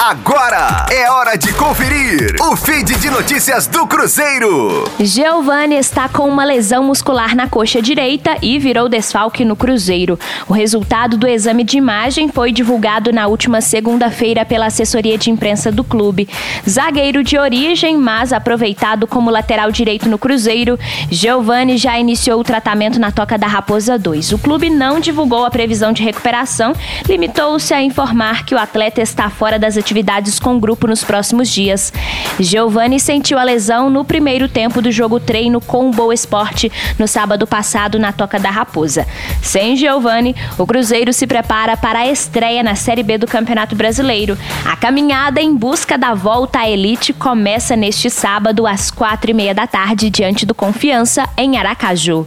Agora é hora de conferir o feed de notícias do Cruzeiro. Giovani está com uma lesão muscular na coxa direita e virou desfalque no Cruzeiro. O resultado do exame de imagem foi divulgado na última segunda-feira pela assessoria de imprensa do clube. Zagueiro de origem, mas aproveitado como lateral direito no Cruzeiro, Giovani já iniciou o tratamento na Toca da Raposa 2. O clube não divulgou a previsão de recuperação, limitou-se a informar que o atleta está fora das atividades com o grupo nos próximos dias. Giovani sentiu a lesão no primeiro tempo do jogo treino com o Boa Esporte no sábado passado na Toca da Raposa. Sem Giovani, o Cruzeiro se prepara para a estreia na Série B do Campeonato Brasileiro. A caminhada em busca da volta à elite começa neste sábado às quatro e meia da tarde diante do Confiança em Aracaju.